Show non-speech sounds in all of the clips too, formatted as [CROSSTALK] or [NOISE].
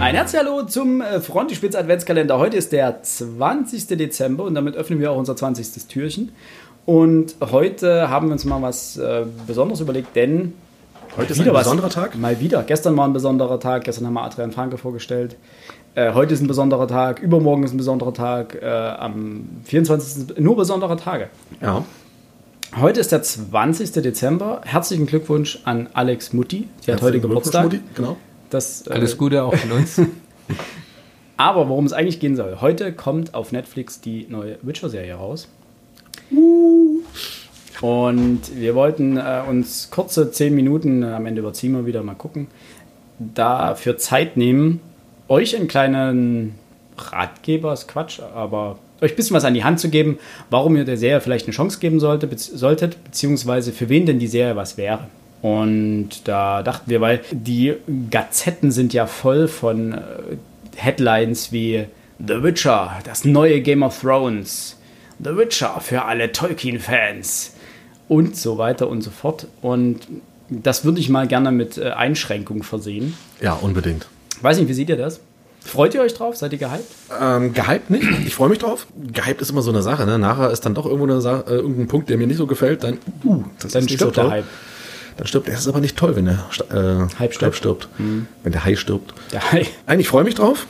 Ein herzlich Hallo zum äh, Frontispitz Adventskalender. Heute ist der 20. Dezember und damit öffnen wir auch unser 20. Türchen. Und heute haben wir uns mal was äh, Besonderes überlegt, denn Heute ist ein besonderer Tag. Mal wieder. Gestern war ein besonderer Tag. Gestern haben wir Adrian Franke vorgestellt. Äh, heute ist ein besonderer Tag. Übermorgen ist ein besonderer Tag. Äh, am 24. ist nur besondere Tage. Ja. Heute ist der 20. Dezember. Herzlichen Glückwunsch an Alex Mutti. Die hat heute Geburtstag. Mutti. Genau. Das, äh, Alles Gute auch von uns. [LAUGHS] Aber worum es eigentlich gehen soll. Heute kommt auf Netflix die neue Witcher-Serie raus. Und wir wollten äh, uns kurze 10 Minuten, äh, am Ende überziehen wir wieder, mal gucken, dafür Zeit nehmen, euch einen kleinen Ratgeber, ist Quatsch, aber euch ein bisschen was an die Hand zu geben, warum ihr der Serie vielleicht eine Chance geben sollte, bezieh solltet, beziehungsweise für wen denn die Serie was wäre. Und da dachten wir, weil die Gazetten sind ja voll von äh, Headlines wie The Witcher, das neue Game of Thrones, The Witcher für alle Tolkien-Fans und so weiter und so fort. Und das würde ich mal gerne mit äh, Einschränkungen versehen. Ja, unbedingt. Weiß nicht, wie seht ihr das? Freut ihr euch drauf? Seid ihr gehypt? Ähm, gehypt nicht. Ich freue mich drauf. Gehypt ist immer so eine Sache. Ne? Nachher ist dann doch irgendwo eine Sa äh, irgendein Punkt, der mir nicht so gefällt. Dann, uh, das Dann ist nicht stirbt so der toll. Hype. Dann stirbt er. Es ist aber nicht toll, wenn der äh, Hype stirbt. stirbt. Wenn der Hai stirbt. Der Hype. Nein, ich freue mich drauf.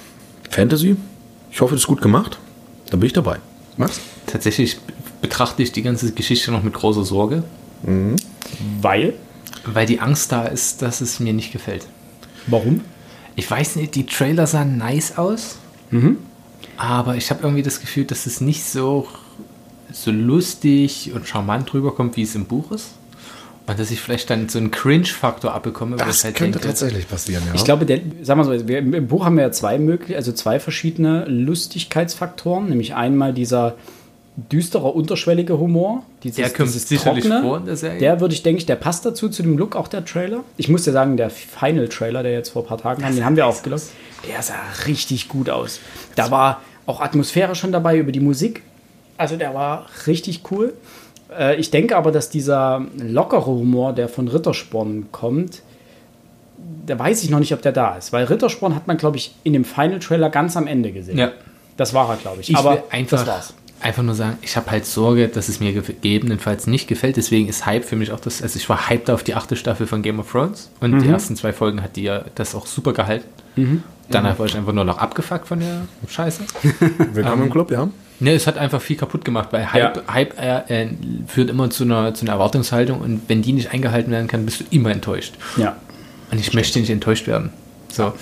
Fantasy. Ich hoffe, das ist gut gemacht. Dann bin ich dabei. Max? Tatsächlich betrachte ich die ganze Geschichte noch mit großer Sorge, Weil? weil die Angst da ist, dass es mir nicht gefällt. Warum? Ich weiß nicht, die Trailer sahen nice aus, aber ich habe irgendwie das Gefühl, dass es nicht so, so lustig und charmant rüberkommt, wie es im Buch ist. Und dass ich vielleicht dann so einen Cringe-Faktor abbekomme, weil Das ich halt könnte denke, tatsächlich passieren, ja. Ich glaube, der, sagen wir so, wir, im Buch haben wir ja zwei möglich, also zwei verschiedene Lustigkeitsfaktoren, nämlich einmal dieser düstere, unterschwellige Humor, dieses, Der kommt dieses sicherlich vor in der Serie. Der würde ich, denke ich, der passt dazu, zu dem Look auch der Trailer. Ich muss dir sagen, der Final-Trailer, der jetzt vor ein paar Tagen kam, den haben wir aufgelockt, der sah richtig gut aus. Da war auch Atmosphäre schon dabei über die Musik. Also der war richtig cool. Äh, Ich denke aber, dass dieser lockere Humor, der von Rittersporn kommt, da weiß ich noch nicht, ob der da ist. Weil Rittersporn hat man, glaube ich, in dem Final-Trailer ganz am Ende gesehen. Ja. Das war er, glaube ich. Ich aber will einfach, das war's. Einfach nur sagen, ich habe halt Sorge, dass es mir gegebenenfalls nicht gefällt. Deswegen ist Hype für mich auch das. Also ich war hyped auf die achte Staffel von Game of Thrones und Mhm. die ersten zwei Folgen hat die ja das auch super gehalten. Danach war ich einfach nur noch abgefuckt von der Scheiße. [LAUGHS] Willkommen im Club, ja. Ne, es hat einfach viel kaputt gemacht, weil Hype, Ja. Hype äh, äh, führt immer zu einer, zu einer Erwartungshaltung und wenn die nicht eingehalten werden kann, bist du immer enttäuscht. Ja. Und ich möchte nicht enttäuscht werden. So.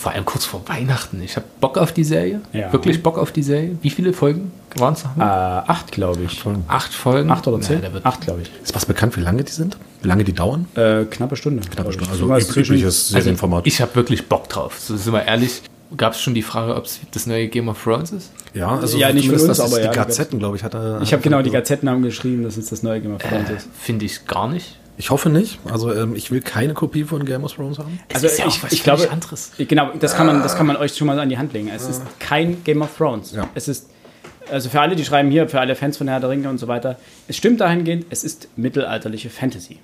Vor allem kurz vor Weihnachten. Ich habe Bock auf die Serie. Ja. Wirklich Bock auf die Serie. Wie viele Folgen waren es? Äh, acht, glaube ich. Acht Folgen. Acht oder Ja, zehn? wird acht, glaube ich. Ist was bekannt, wie lange die sind? Wie lange die dauern? Äh, knappe Stunde. Knappe. Stunde. Also übliches Also Serienformat. ich habe wirklich Bock drauf. So sind wir ehrlich. Gab es schon die Frage, ob es das neue Game of Thrones ist? ja, also Ja, nicht uns, das ist aber die ja, die Gazetten, glaube ich, hat er. Ich habe genau die Gazetten haben geschrieben, dass es das neue Game of Thrones Äh, ist. Finde ich gar nicht. Ich hoffe nicht. Also ähm, ich will keine Kopie von Game of Thrones haben. Es Also ist ja ich, ich glaube, anderes. genau, das kann man, das kann man euch schon mal an die Hand legen. Es ist kein Game of Thrones. Ja. Es ist also für alle, die schreiben hier, für alle Fans von Herr der Ringe und so weiter, es stimmt dahingehend, es ist mittelalterliche Fantasy.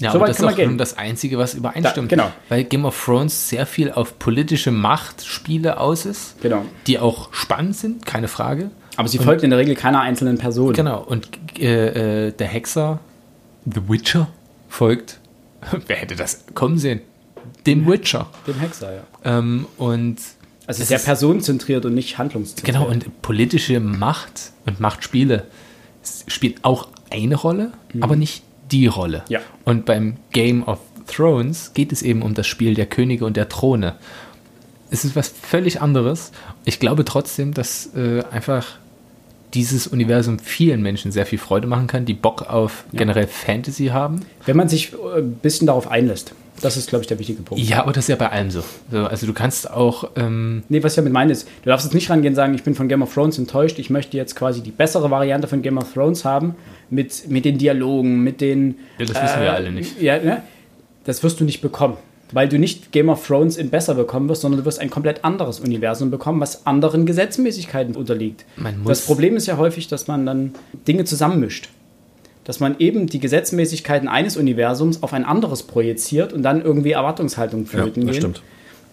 Ja, So aber das kann ist man auch gehen. schon das Einzige, was übereinstimmt. Da- genau. Weil Game of Thrones sehr viel auf politische Machtspiele aus ist, Genau. die auch spannend sind, keine Frage. Aber sie folgt in der Regel keiner einzelnen Person. Genau, und äh, äh, der Hexer, The Witcher, folgt, [LAUGHS] wer hätte das kommen sehen? Dem Witcher. Dem Hexer, ja. Ähm, und Also sehr personenzentriert und nicht handlungszentriert. genau, und politische Macht und Machtspiele spielt auch eine Rolle, aber nicht die Rolle. Mhm. Ja. Und beim Game of Thrones geht es eben um das Spiel der Könige und der Throne. Es ist was völlig anderes. Ich glaube trotzdem, dass äh, einfach dieses Universum vielen Menschen sehr viel Freude machen kann, die Bock auf generell Fantasy haben. Wenn man sich äh, ein bisschen darauf einlässt. Das ist, glaube ich, der wichtige Punkt. Ja, aber das ist ja bei allem so. so also du kannst auch ähm, Nee, was ich damit meine ist, du darfst jetzt nicht rangehen und sagen, ich bin von Game of Thrones enttäuscht, ich möchte jetzt quasi die bessere Variante von Game of Thrones haben, mit, mit den Dialogen, mit den... Ja, das wissen wir alle nicht. Ja, ne? Das wirst du nicht bekommen. Weil du nicht Game of Thrones in besser bekommen wirst, sondern du wirst ein komplett anderes Universum bekommen, was anderen Gesetzmäßigkeiten unterliegt. Man muss- das Problem ist ja häufig, dass man dann Dinge zusammenmischt. dass man eben die Gesetzmäßigkeiten eines Universums auf ein anderes projiziert und dann irgendwie Erwartungshaltung Ja, flöten das gehen. stimmt.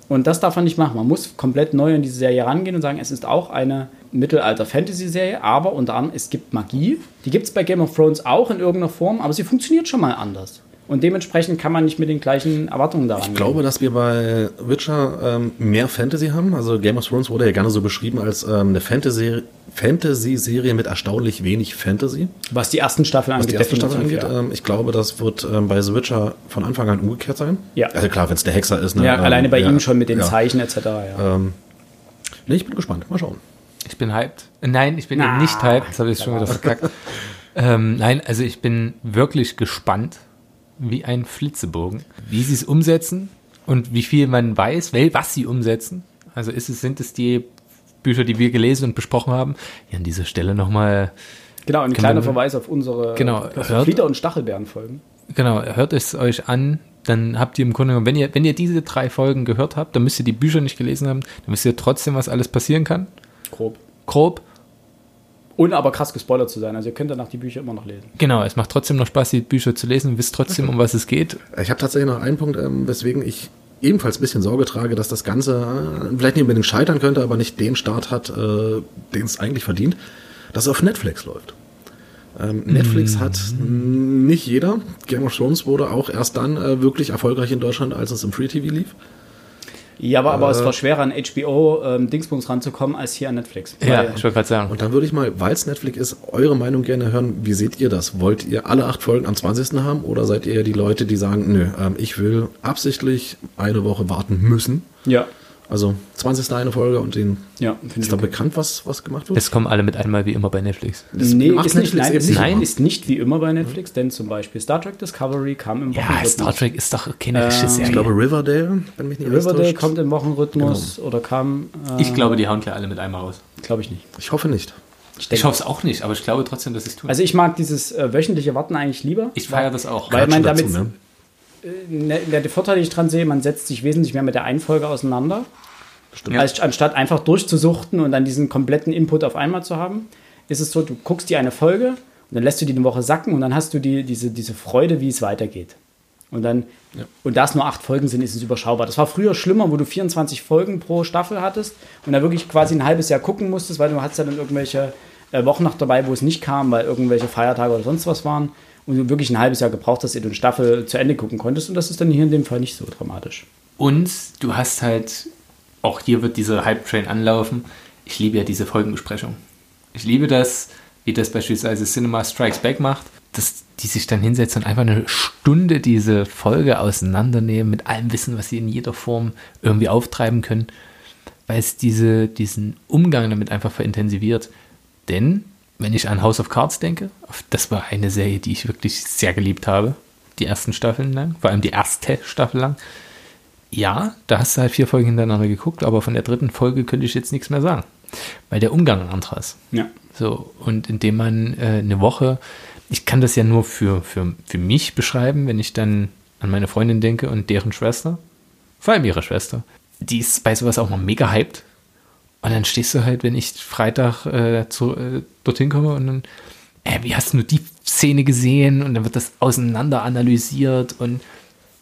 Und das darf man nicht machen. Man muss komplett neu an diese Serie rangehen und sagen, es ist auch eine Mittelalter-Fantasy-Serie, aber unter anderem, es gibt Magie. Die gibt es bei Game of Thrones auch in irgendeiner Form, aber sie funktioniert schon mal anders. Und dementsprechend kann man nicht mit den gleichen Erwartungen daran Ich glaube, dass wir bei Witcher ähm, mehr Fantasy haben. Also Game of Thrones wurde ja gerne so beschrieben als ähm, eine Fantasy- Fantasy-Serie mit erstaunlich wenig Fantasy. Was die ersten Staffeln Was angeht. die erste Staffel angeht, ja. ähm, ich glaube, das wird ähm, bei The Witcher von Anfang an umgekehrt sein. Ja. Also klar, wenn es der Hexer ist. Ne, ja, ähm, alleine bei ja, ihm schon mit den ja. Zeichen etc. Ja. Ähm, nee, ich bin gespannt. Mal schauen. Ich bin hyped. Nein, ich bin Na, eben nicht hyped. Das habe ich schon wieder verkackt. ähm, nein, also ich bin wirklich gespannt, wie ein Flitzebogen, wie sie es umsetzen und wie viel man weiß, was sie umsetzen. Also ist es, sind es die Bücher, die wir gelesen und besprochen haben? Ja, an dieser Stelle nochmal, Genau, ein kleiner man- Verweis auf unsere Genau, hört- Flieder- und Stachelbeeren-Folgen. genau, hört es euch an. Dann habt ihr im Grunde genommen, wenn ihr, wenn ihr diese drei Folgen gehört habt, dann müsst ihr die Bücher nicht gelesen haben, dann wisst ihr trotzdem, was alles passieren kann. Grob. Grob. Ohne aber krass gespoilert zu sein. Also ihr könnt danach die Bücher immer noch lesen. Genau, es macht trotzdem noch Spaß, die Bücher zu lesen, wisst trotzdem, um was es geht. Ich habe tatsächlich noch einen Punkt, ähm, weswegen ich ebenfalls ein bisschen Sorge trage, dass das Ganze äh, vielleicht nicht unbedingt scheitern könnte, aber nicht den Start hat, äh, den es eigentlich verdient, dass es auf Netflix läuft. Ähm, Netflix hat nicht jeder. Game of Thrones wurde auch erst dann äh, wirklich erfolgreich in Deutschland, als es im Free TV lief. Ja, aber, aber es Äh. war schwerer an HBO ähm, Dingsbums ranzukommen als hier an Netflix. Ja, Weil- ich wollte gerade sagen. Und dann würde ich mal, weil es Netflix ist, eure Meinung gerne hören. Wie seht ihr das? Wollt ihr alle acht Folgen am 20. haben oder seid ihr die Leute, die sagen, nö, ähm, ich will absichtlich eine Woche warten müssen? ja, Also 20. eine Folge und den ja, finde ich ist da okay. bekannt, was, was gemacht wird? Es kommen alle mit einmal wie immer bei Netflix. Das nee, ist nicht, Netflix nein, eben ist, nicht nein ist nicht wie immer bei Netflix, denn zum Beispiel Star Trek Discovery kam im Ja, Wochenrhythmus. Star Trek ist doch keine Ähm, Serie. Ich glaube Riverdale, wenn mich nicht Riverdale kommt im Wochenrhythmus oder kam. Äh, ich glaube, die hauen gleich alle mit einmal raus. Glaube ich nicht. Ich hoffe nicht. denke- Ich hoffe es auch nicht, aber ich glaube trotzdem, dass sie es tun. Also ich mag dieses äh, wöchentliche Warten eigentlich lieber. ich feiere das auch. Weil man Schon damit, ne? ne, der der Vorteil, den ich dran sehe, man setzt sich wesentlich mehr mit der einen Folge auseinander, Stimmt. als anstatt einfach durchzusuchten und dann diesen kompletten Input auf einmal zu haben. Ist es so, du guckst dir eine Folge und dann lässt du die eine Woche sacken und dann hast du die, diese, diese Freude, wie es weitergeht. Und dann, und da es nur acht Folgen sind, ist es überschaubar. Das war früher schlimmer, wo du 24 Folgen pro Staffel hattest und da wirklich quasi ein halbes Jahr gucken musstest, weil du hattest ja dann irgendwelche äh, Wochen noch dabei, wo es nicht kam, weil irgendwelche Feiertage oder sonst was waren und wirklich ein halbes Jahr gebraucht hast, ehe du eine Staffel zu Ende gucken konntest und das ist dann hier in dem Fall nicht so dramatisch. Und du hast halt, auch hier wird dieser Hype-Train anlaufen. Ich liebe ja diese Folgenbesprechung. Ich liebe das, wie das beispielsweise Cinema Strikes Back macht, dass die sich dann hinsetzen und einfach eine Stunde diese Folge auseinandernehmen mit allem Wissen, was sie in jeder Form irgendwie auftreiben können, weil es diese, diesen Umgang damit einfach verintensiviert. Denn, wenn ich an House of Cards denke, das war eine Serie, die ich wirklich sehr geliebt habe, die ersten Staffeln lang, vor allem die erste Staffel lang. Ja, da hast du halt vier Folgen hintereinander geguckt, aber von der dritten Folge könnte ich jetzt nichts mehr sagen, weil der Umgang ein anderer ist. Ja. So, und indem man äh, eine Woche, ich kann das ja nur für, für, für mich beschreiben, wenn ich dann an meine Freundin denke und deren Schwester, vor allem ihre Schwester, die ist bei sowas auch mal mega hyped. Und dann stehst du halt, wenn ich Freitag äh, zu, äh, dorthin komme und dann, äh, wie hast du die Szene gesehen? Und dann wird das auseinander analysiert und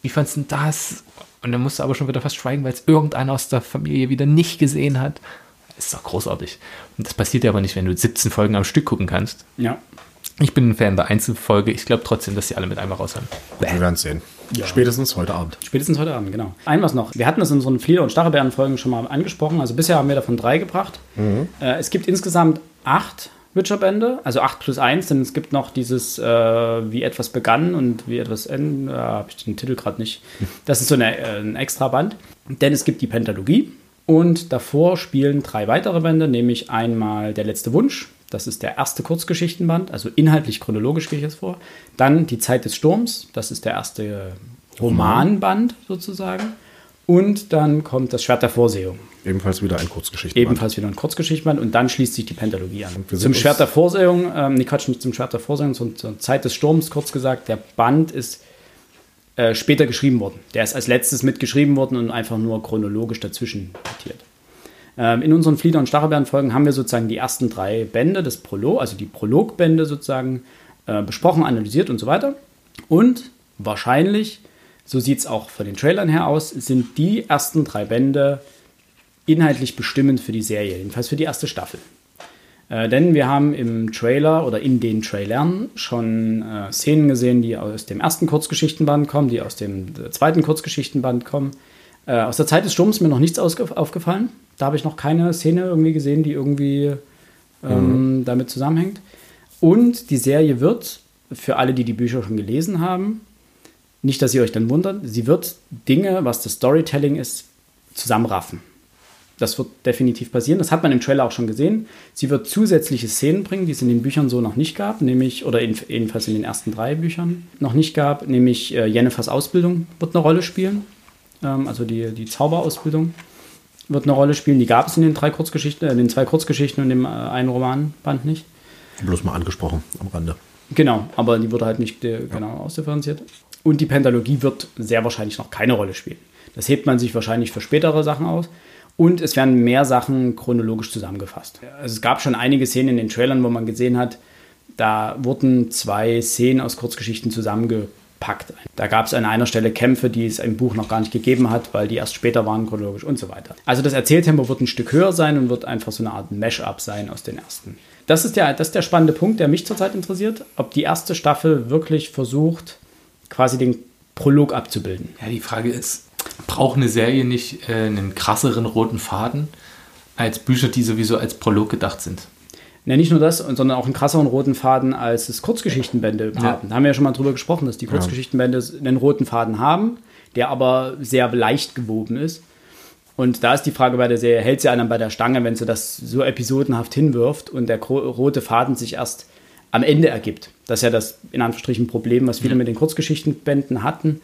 wie fandest du denn das? Und dann musst du aber schon wieder fast schweigen, weil es irgendeiner aus der Familie wieder nicht gesehen hat. Ist doch großartig. Und das passiert ja aber nicht, wenn du 17 Folgen am Stück gucken kannst. Ja. Ich bin ein Fan der Einzelfolge. Ich glaube trotzdem, dass sie alle mit einmal raushauen. Wir werden es sehen. Spätestens heute Abend. Spätestens heute Abend, genau. Ein was noch. Wir hatten das in unseren Flieder- und Stachelbeeren-Folgen schon mal angesprochen. Also bisher haben wir davon drei gebracht. Äh, es gibt insgesamt acht Witcher-Bände, also acht plus eins, denn es gibt noch dieses, äh, wie etwas begann und wie etwas endet. Da habe ich den Titel gerade nicht. Das ist so eine, äh, ein extra Band. Denn es gibt die Pentalogie und davor spielen drei weitere Bände, nämlich einmal Der letzte Wunsch. Das ist der erste Kurzgeschichtenband, also inhaltlich chronologisch gehe ich jetzt vor. Dann Die Zeit des Sturms, das ist der erste Romanband sozusagen. Und dann kommt das Schwert der Vorsehung. Ebenfalls wieder ein Kurzgeschichten. Ebenfalls wieder ein Kurzgeschichtenband und dann schließt sich die Pentalogie an. Zum Schwert der Vorsehung, ähm, nee, Quatsch, nicht zum Schwert der Vorsehung, sondern zur Zeit des Sturms, kurz gesagt, der Band ist äh, später geschrieben worden. Der ist als letztes mitgeschrieben worden und einfach nur chronologisch dazwischen datiert. Ähm, in unseren Flieder- und Stachelbeeren-Folgen haben wir sozusagen die ersten drei Bände des Prolog, also die Prologbände sozusagen äh, besprochen, analysiert und so weiter. Und wahrscheinlich, so sieht es auch von den Trailern her aus, sind die ersten drei Bände inhaltlich bestimmend für die Serie, jedenfalls für die erste Staffel. Äh, denn wir haben im Trailer oder in den Trailern schon äh, Szenen gesehen, die aus dem ersten Kurzgeschichtenband kommen, die aus dem äh, zweiten Kurzgeschichtenband kommen. Äh, aus der Zeit des Sturms ist mir noch nichts aufgefallen. Da habe ich noch keine Szene irgendwie gesehen, die irgendwie ähm, mhm. damit zusammenhängt. Und die Serie wird, für alle, die die Bücher schon gelesen haben, nicht, dass ihr euch dann wundert, sie wird Dinge, was das Storytelling ist, zusammenraffen. Das wird definitiv passieren. Das hat man im Trailer auch schon gesehen. Sie wird zusätzliche Szenen bringen, die es in den Büchern so noch nicht gab, nämlich, oder in, jedenfalls in den ersten drei Büchern noch nicht gab, nämlich äh, Jennifers Ausbildung wird eine Rolle spielen. Ähm, also die, die Zauberausbildung wird eine Rolle spielen. Die gab es in den drei Kurzgeschichten, äh, in den zwei Kurzgeschichten und dem äh, einen Romanband nicht. Bloß mal angesprochen am Rande. Genau, aber die wurde halt nicht äh, genau ja. ausdifferenziert. Und die Pentalogie wird sehr wahrscheinlich noch keine Rolle spielen. Das hebt man sich wahrscheinlich für spätere Sachen aus. Und es werden mehr Sachen chronologisch zusammengefasst. Also es gab schon einige Szenen in den Trailern, wo man gesehen hat, da wurden zwei Szenen aus Kurzgeschichten zusammengepackt. Da gab es an einer Stelle Kämpfe, die es im Buch noch gar nicht gegeben hat, weil die erst später waren chronologisch und so weiter. Also das Erzähltempo wird ein Stück höher sein und wird einfach so eine Art Mash-up sein aus den ersten. Das ist, der, das ist der spannende Punkt, der mich zurzeit interessiert, ob die erste Staffel wirklich versucht, quasi den Prolog abzubilden. Ja, die Frage ist, braucht eine Serie nicht äh, einen krasseren roten Faden als Bücher, die sowieso als Prolog gedacht sind? Ja, nicht nur das, sondern auch einen krasseren roten Faden, als es Kurzgeschichtenbände ja. haben. Da haben wir ja schon mal drüber gesprochen, dass die Kurzgeschichtenbände einen roten Faden haben, der aber sehr leicht gewoben ist. Und da ist die Frage bei der Serie, hält sie einen bei der Stange, wenn sie das so episodenhaft hinwirft und der rote Faden sich erst am Ende ergibt. Das ist ja das, in Anführungsstrichen, Problem, was viele mhm. mit den Kurzgeschichtenbänden hatten,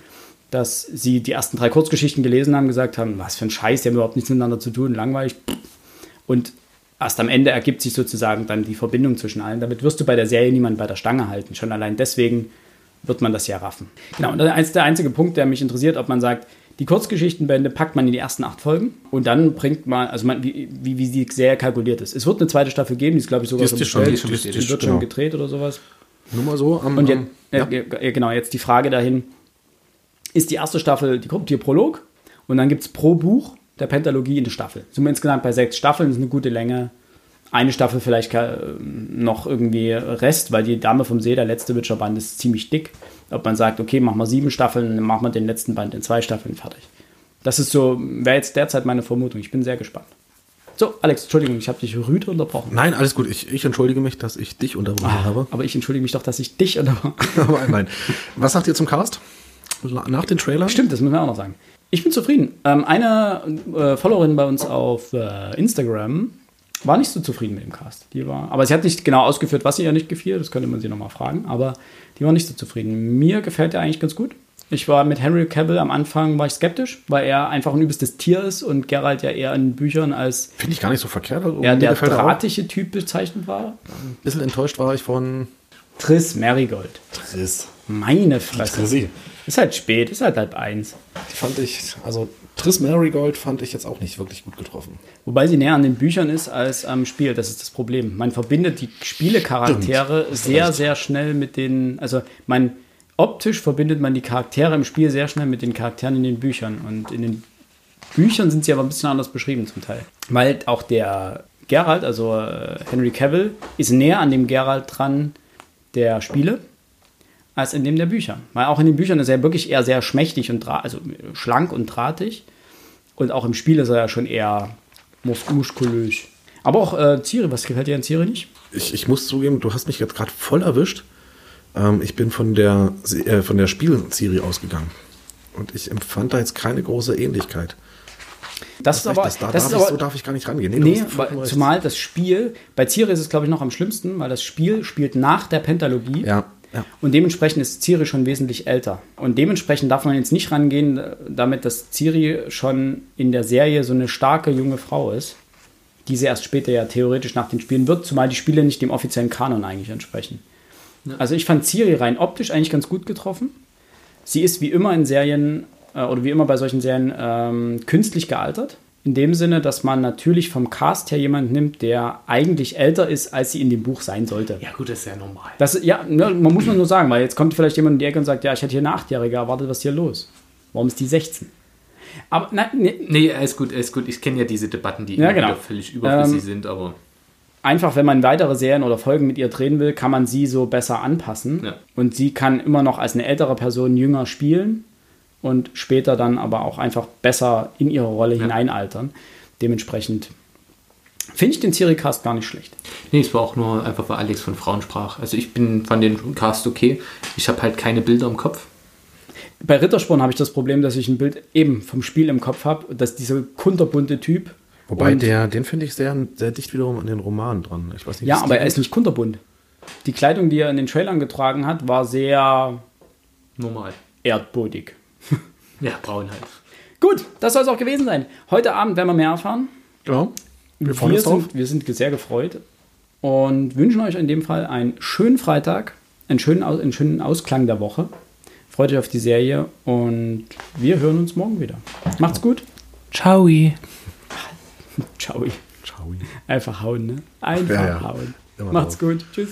dass sie die ersten drei Kurzgeschichten gelesen haben, gesagt haben, was für ein Scheiß, die haben überhaupt nichts miteinander zu tun, langweilig. Und erst am Ende ergibt sich sozusagen dann die Verbindung zwischen allen. Damit wirst du bei der Serie niemanden bei der Stange halten. Schon allein deswegen wird man das ja raffen. Genau, und das ist der einzige Punkt, der mich interessiert, ob man sagt, die Kurzgeschichtenbände packt man in die ersten acht Folgen und dann bringt man, also man, wie, wie, wie die Serie kalkuliert ist. Es wird eine zweite Staffel geben, die ist, glaube ich, sogar die schon, bestellt. Die, die, die, wird genau. schon gedreht oder sowas. Nur mal so am. Und jetzt, ja. äh, genau, jetzt die Frage dahin: Ist die erste Staffel die kommt hier Prolog und dann gibt es pro Buch der Pentalogie in der Staffel. Sind wir insgesamt bei sechs Staffeln, das ist eine gute Länge. Eine Staffel vielleicht noch irgendwie Rest, weil die Dame vom See, der letzte Witcher-Band, ist ziemlich dick. Ob man sagt, okay, machen wir sieben Staffeln, dann machen wir den letzten Band in zwei Staffeln fertig. Das ist so, wäre jetzt derzeit meine Vermutung. Ich bin sehr gespannt. So, Alex, Entschuldigung, ich habe dich rüde unterbrochen. Nein, alles gut. Ich, ich entschuldige mich, dass ich dich unterbrochen ah, habe. Aber ich entschuldige mich doch, dass ich dich [LAUGHS] unterbrochen habe. nein. Was sagt ihr zum Cast? Nach den Trailern? Stimmt, das müssen wir auch noch sagen. Ich bin zufrieden. Ähm, eine äh, Followerin bei uns auf äh, Instagram war nicht so zufrieden mit dem Cast. Die war, aber sie hat nicht genau ausgeführt, was ihr ja nicht gefiel. Das könnte man sie nochmal fragen. Aber die war nicht so zufrieden. Mir gefällt er eigentlich ganz gut. Ich war mit Henry Cavill am Anfang war ich skeptisch, weil er einfach ein übelstes Tier ist und Geralt ja eher in Büchern als. Finde ich gar nicht so verkehrt. Also ja, der drahtige Typ bezeichnet war. Ein bisschen enttäuscht war ich von. Triss Marigold. Triss. Meine Fresse. Trissi. Ist halt spät, ist halt halb eins. Die fand ich, also Triss Marigold fand ich jetzt auch nicht wirklich gut getroffen. Wobei sie näher an den Büchern ist als am Spiel, das ist das Problem. Man verbindet die Spielecharaktere sehr, recht. sehr schnell mit den, also man optisch verbindet man die Charaktere im Spiel sehr schnell mit den Charakteren in den Büchern. Und in den Büchern sind sie aber ein bisschen anders beschrieben zum Teil. Weil auch der Geralt, also äh, Henry Cavill, ist näher an dem Geralt dran der Spiele als in dem der Bücher. Weil auch in den Büchern ist er wirklich eher sehr schmächtig und also schlank und drahtig. Und auch im Spiel ist er ja schon eher mus muskulös. Aber auch äh, Ciri, was gefällt dir an Ciri nicht? Ich, ich muss zugeben, du hast mich jetzt gerade voll erwischt. Ähm, ich bin von der, äh, von der Spielserie ausgegangen. Und ich empfand da jetzt keine große Ähnlichkeit. Das, ist aber, das, da das darf ist aber, so darf ich gar nicht rangehen. Nee, nee zumal das Spiel, bei Ciri ist es glaube ich noch am schlimmsten, weil das Spiel spielt nach der Pentalogie. Ja. Ja. Und dementsprechend ist Ciri schon wesentlich älter. Und dementsprechend darf man jetzt nicht rangehen, damit dass Ciri schon in der Serie so eine starke junge Frau ist, die sie erst später ja theoretisch nach den Spielen wird, zumal die Spiele nicht dem offiziellen Kanon eigentlich entsprechen. Ja. Also ich fand Ciri rein optisch eigentlich ganz gut getroffen. Sie ist wie immer in Serien äh, oder wie immer bei solchen Serien ähm, künstlich gealtert. In dem Sinne, dass man natürlich vom Cast her jemanden nimmt, der eigentlich älter ist, als sie in dem Buch sein sollte. Ja, gut, das ist ja normal. Das, ja, ne, man muss nur sagen, weil jetzt kommt vielleicht jemand in die Ecke und sagt, ja, ich hätte hier eine Achtjährige erwartet, was ist hier los? Warum ist die 16? Aber nein, ne, Nee, alles gut, alles gut. Ich kenne ja diese Debatten, die Ja, immer genau. völlig überflüssig Ähm, sind, aber einfach, wenn man weitere Serien oder Folgen mit ihr drehen will, kann man sie so besser anpassen. Ja. Und sie kann immer noch als eine ältere Person jünger spielen und später dann aber auch einfach besser in ihre Rolle hineinaltern. Dementsprechend finde ich den Siri-Cast gar nicht schlecht. nee, es war auch nur einfach, weil Alex von Frauen sprach. Also ich bin von den Cast okay. Ich habe halt keine Bilder im Kopf. Bei Rittersporn habe ich das Problem, dass ich ein Bild eben vom Spiel im Kopf habe, dass dieser kunterbunte Typ. Wobei der, den finde ich sehr, sehr dicht wiederum an den Romanen dran. Ich weiß nicht, Ja, aber er ist nicht kunterbunt. Die Kleidung, die er in den Trailern getragen hat, war sehr Normal. erdbodig. Ja, braun halt. Gut, das soll es auch gewesen sein. Heute Abend werden wir mehr erfahren. Ja, wir freuen Wir uns drauf. sind, wir sind sehr gefreut und wünschen euch in dem Fall einen schönen Freitag, einen schönen, Aus- einen schönen Ausklang der Woche. Freut euch auf die Serie und wir hören uns morgen wieder. Macht's gut. Ciao. [LAUGHS] Ciao. Ciao. Einfach hauen, ne? Einfach Ja, ja. hauen. Immer Macht's drauf. gut. Tschüss.